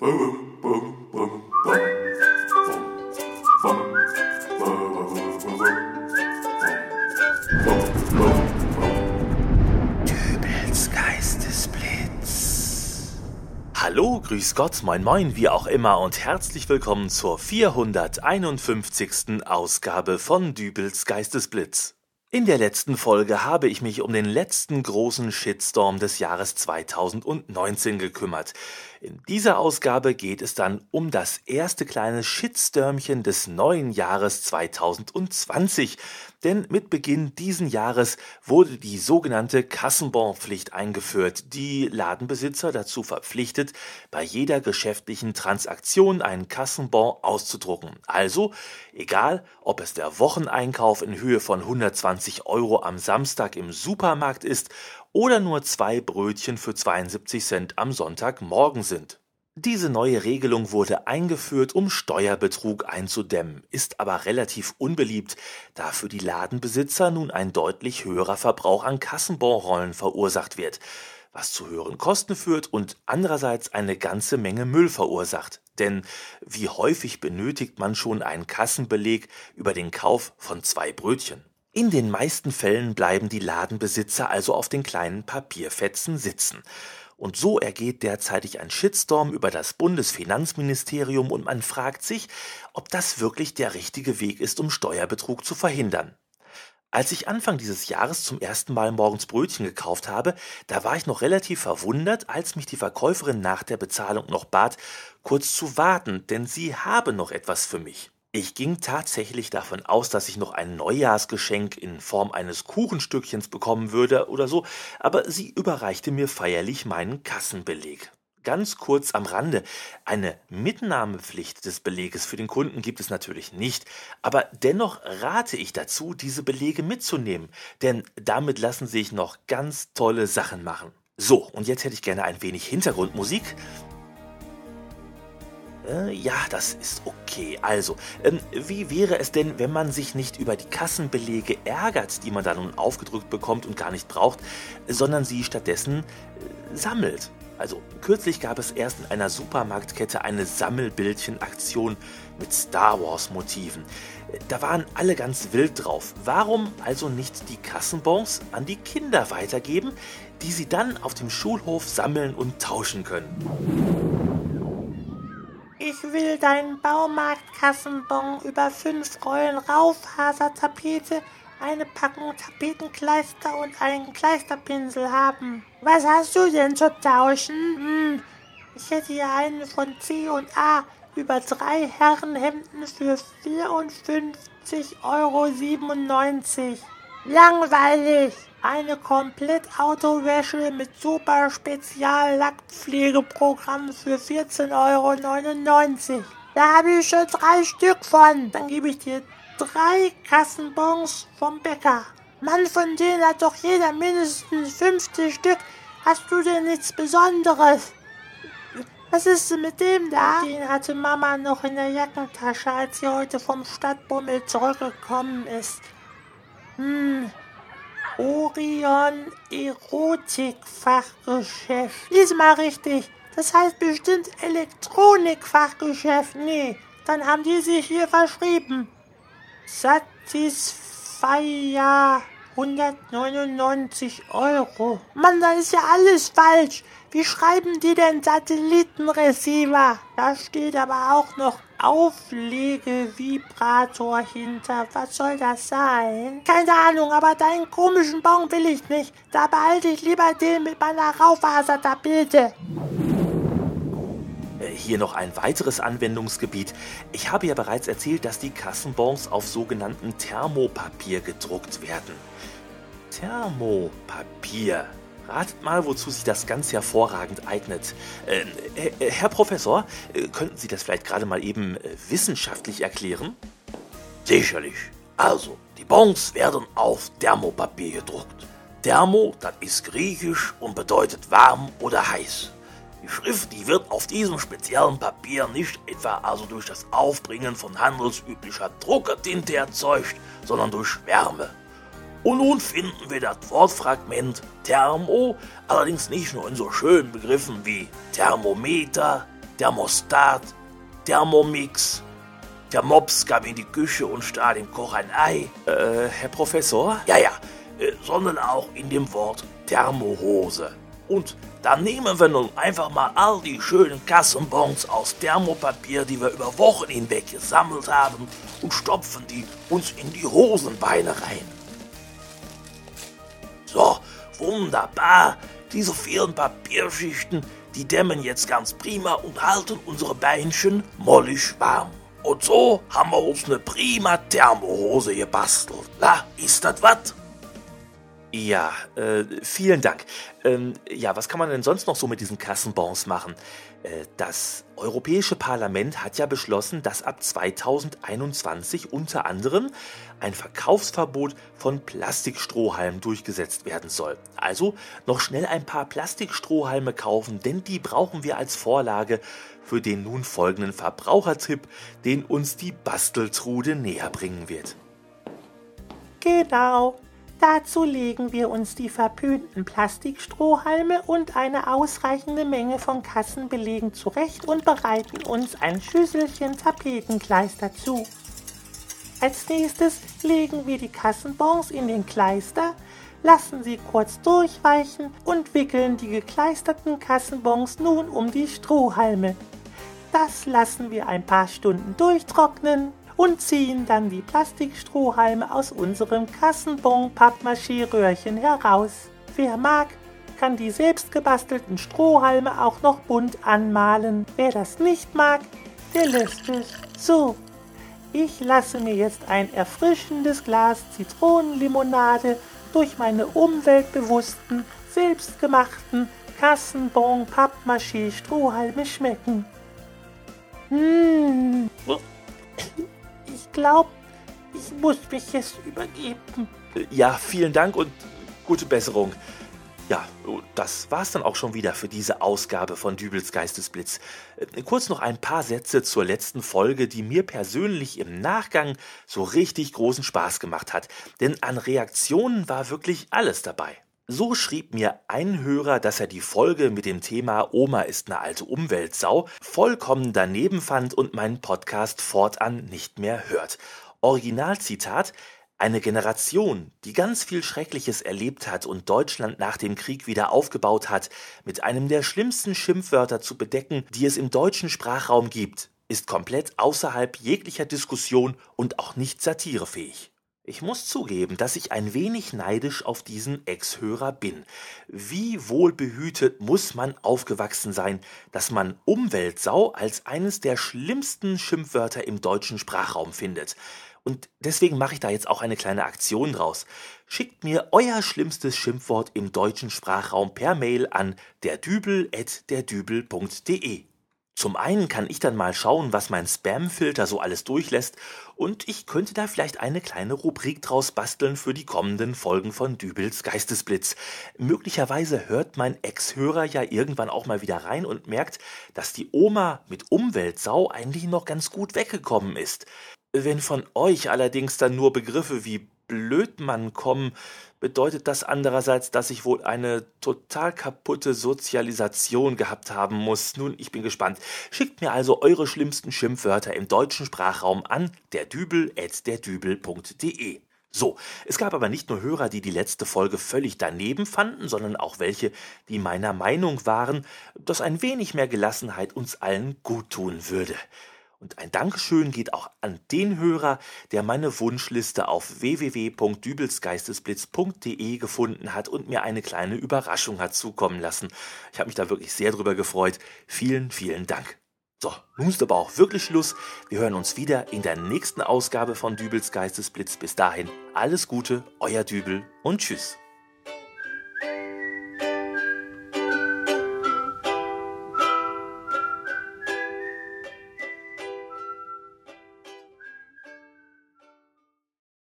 Dübels Geistesblitz. Hallo, grüß Gott, moin moin, wie auch immer und herzlich willkommen zur 451. Ausgabe von Dübels Geistesblitz. In der letzten Folge habe ich mich um den letzten großen Shitstorm des Jahres 2019 gekümmert. In dieser Ausgabe geht es dann um das erste kleine Shitstürmchen des neuen Jahres 2020. Denn mit Beginn diesen Jahres wurde die sogenannte Kassenbonpflicht eingeführt, die Ladenbesitzer dazu verpflichtet, bei jeder geschäftlichen Transaktion einen Kassenbon auszudrucken. Also, egal ob es der Wocheneinkauf in Höhe von 120 Euro am Samstag im Supermarkt ist oder nur zwei Brötchen für 72 Cent am Sonntagmorgen sind. Diese neue Regelung wurde eingeführt, um Steuerbetrug einzudämmen, ist aber relativ unbeliebt, da für die Ladenbesitzer nun ein deutlich höherer Verbrauch an Kassenbonrollen verursacht wird, was zu höheren Kosten führt und andererseits eine ganze Menge Müll verursacht. Denn wie häufig benötigt man schon einen Kassenbeleg über den Kauf von zwei Brötchen? In den meisten Fällen bleiben die Ladenbesitzer also auf den kleinen Papierfetzen sitzen. Und so ergeht derzeitig ein Shitstorm über das Bundesfinanzministerium und man fragt sich, ob das wirklich der richtige Weg ist, um Steuerbetrug zu verhindern. Als ich Anfang dieses Jahres zum ersten Mal morgens Brötchen gekauft habe, da war ich noch relativ verwundert, als mich die Verkäuferin nach der Bezahlung noch bat, kurz zu warten, denn sie habe noch etwas für mich. Ich ging tatsächlich davon aus, dass ich noch ein Neujahrsgeschenk in Form eines Kuchenstückchens bekommen würde oder so, aber sie überreichte mir feierlich meinen Kassenbeleg. Ganz kurz am Rande, eine Mitnahmepflicht des Beleges für den Kunden gibt es natürlich nicht, aber dennoch rate ich dazu, diese Belege mitzunehmen, denn damit lassen sich noch ganz tolle Sachen machen. So, und jetzt hätte ich gerne ein wenig Hintergrundmusik. Äh, ja, das ist okay. Also, ähm, wie wäre es denn, wenn man sich nicht über die Kassenbelege ärgert, die man da nun aufgedrückt bekommt und gar nicht braucht, sondern sie stattdessen äh, sammelt? Also, kürzlich gab es erst in einer Supermarktkette eine Sammelbildchenaktion mit Star Wars Motiven. Da waren alle ganz wild drauf. Warum also nicht die Kassenbons an die Kinder weitergeben, die sie dann auf dem Schulhof sammeln und tauschen können? Ich will deinen Baumarktkassenbon über fünf Rollen Raufasertapete, eine Packung Tapetenkleister und einen Kleisterpinsel haben. Was hast du denn zu tauschen? Hm, ich hätte hier einen von C und A über drei Herrenhemden für 54,97 Euro. Langweilig! Eine Komplettautowäsche mit super Speziallackpflegeprogramm für 14,99 Euro. Da habe ich schon drei Stück von. Dann gebe ich dir drei Kassenbons vom Bäcker. Mann, von denen hat doch jeder mindestens 50 Stück. Hast du denn nichts Besonderes? Was ist denn mit dem da? Den hatte Mama noch in der Jackentasche, als sie heute vom Stadtbummel zurückgekommen ist. Hm, Orion Erotikfachgeschäft. Lies mal richtig. Das heißt bestimmt Elektronikfachgeschäft. Nee, dann haben die sich hier verschrieben. Satisfyer 199 Euro. Mann, da ist ja alles falsch. Wie schreiben die denn Satellitenreceiver? Da steht aber auch noch Auflegevibrator hinter. Was soll das sein? Keine Ahnung, aber deinen komischen Baum will ich nicht. Da behalte ich lieber den mit meiner Raufasertapete. Äh, hier noch ein weiteres Anwendungsgebiet. Ich habe ja bereits erzählt, dass die Kassenbons auf sogenannten Thermopapier gedruckt werden. Thermopapier. Ratet mal, wozu sich das ganz hervorragend eignet. Äh, äh, Herr Professor, äh, könnten Sie das vielleicht gerade mal eben äh, wissenschaftlich erklären? Sicherlich. Also, die Bons werden auf Thermopapier gedruckt. Thermo, das ist griechisch und bedeutet warm oder heiß. Die Schrift, die wird auf diesem speziellen Papier nicht etwa also durch das Aufbringen von handelsüblicher Druckertinte erzeugt, sondern durch Wärme. Und nun finden wir das Wortfragment Thermo allerdings nicht nur in so schönen Begriffen wie Thermometer, Thermostat, Thermomix. Der Mops kam in die Küche und stahl dem Koch ein Ei. Äh, Herr Professor? Ja, ja, äh, sondern auch in dem Wort Thermohose. Und dann nehmen wir nun einfach mal all die schönen Kassenbons aus Thermopapier, die wir über Wochen hinweg gesammelt haben, und stopfen die uns in die Hosenbeine rein. Wunderbar. Diese vielen Papierschichten, die dämmen jetzt ganz prima und halten unsere Beinchen mollig warm. Und so haben wir uns eine prima Thermohose gebastelt. Na, ist das was? Ja, äh, vielen Dank. Ähm, ja, was kann man denn sonst noch so mit diesen Kassenbons machen? Äh, das Europäische Parlament hat ja beschlossen, dass ab 2021 unter anderem ein Verkaufsverbot von Plastikstrohhalmen durchgesetzt werden soll. Also noch schnell ein paar Plastikstrohhalme kaufen, denn die brauchen wir als Vorlage für den nun folgenden Verbrauchertipp, den uns die Basteltrude näher bringen wird. Genau. Dazu legen wir uns die verpönten Plastikstrohhalme und eine ausreichende Menge von Kassenbelegen zurecht und bereiten uns ein Schüsselchen Tapetenkleister zu. Als nächstes legen wir die Kassenbons in den Kleister, lassen sie kurz durchweichen und wickeln die gekleisterten Kassenbons nun um die Strohhalme. Das lassen wir ein paar Stunden durchtrocknen und ziehen dann die Plastikstrohhalme aus unserem Kassenbon-Pappmaché-Röhrchen heraus. Wer mag, kann die selbstgebastelten Strohhalme auch noch bunt anmalen. Wer das nicht mag, der lässt es. So, ich lasse mir jetzt ein erfrischendes Glas Zitronenlimonade durch meine umweltbewussten, selbstgemachten Kassenbon Pappmaché Strohhalme schmecken. Mmh glaube, ich muss mich jetzt übergeben. Ja, vielen Dank und gute Besserung. Ja, das war's dann auch schon wieder für diese Ausgabe von Dübels Geistesblitz. Äh, kurz noch ein paar Sätze zur letzten Folge, die mir persönlich im Nachgang so richtig großen Spaß gemacht hat. Denn an Reaktionen war wirklich alles dabei. So schrieb mir ein Hörer, dass er die Folge mit dem Thema Oma ist eine alte Umweltsau vollkommen daneben fand und meinen Podcast fortan nicht mehr hört. Originalzitat eine Generation, die ganz viel Schreckliches erlebt hat und Deutschland nach dem Krieg wieder aufgebaut hat, mit einem der schlimmsten Schimpfwörter zu bedecken, die es im deutschen Sprachraum gibt, ist komplett außerhalb jeglicher Diskussion und auch nicht satirefähig. Ich muss zugeben, dass ich ein wenig neidisch auf diesen Ex-Hörer bin. Wie wohlbehütet muss man aufgewachsen sein, dass man Umweltsau als eines der schlimmsten Schimpfwörter im deutschen Sprachraum findet. Und deswegen mache ich da jetzt auch eine kleine Aktion draus. Schickt mir euer schlimmstes Schimpfwort im deutschen Sprachraum per Mail an derdübel.derdübel.de. Zum einen kann ich dann mal schauen, was mein Spam-Filter so alles durchlässt und ich könnte da vielleicht eine kleine Rubrik draus basteln für die kommenden Folgen von Dübels Geistesblitz. Möglicherweise hört mein Ex-Hörer ja irgendwann auch mal wieder rein und merkt, dass die Oma mit Umweltsau eigentlich noch ganz gut weggekommen ist. Wenn von euch allerdings dann nur Begriffe wie Blödmann kommen, bedeutet das andererseits, dass ich wohl eine total kaputte Sozialisation gehabt haben muss. Nun, ich bin gespannt. Schickt mir also eure schlimmsten Schimpfwörter im deutschen Sprachraum an derdübel.derdübel.de. So, es gab aber nicht nur Hörer, die die letzte Folge völlig daneben fanden, sondern auch welche, die meiner Meinung waren, dass ein wenig mehr Gelassenheit uns allen guttun würde. Und ein Dankeschön geht auch an den Hörer, der meine Wunschliste auf www.dübelsgeistesblitz.de gefunden hat und mir eine kleine Überraschung hat zukommen lassen. Ich habe mich da wirklich sehr drüber gefreut. Vielen, vielen Dank. So, nun ist aber auch wirklich Schluss. Wir hören uns wieder in der nächsten Ausgabe von Dübels Geistesblitz. Bis dahin alles Gute, euer Dübel und tschüss.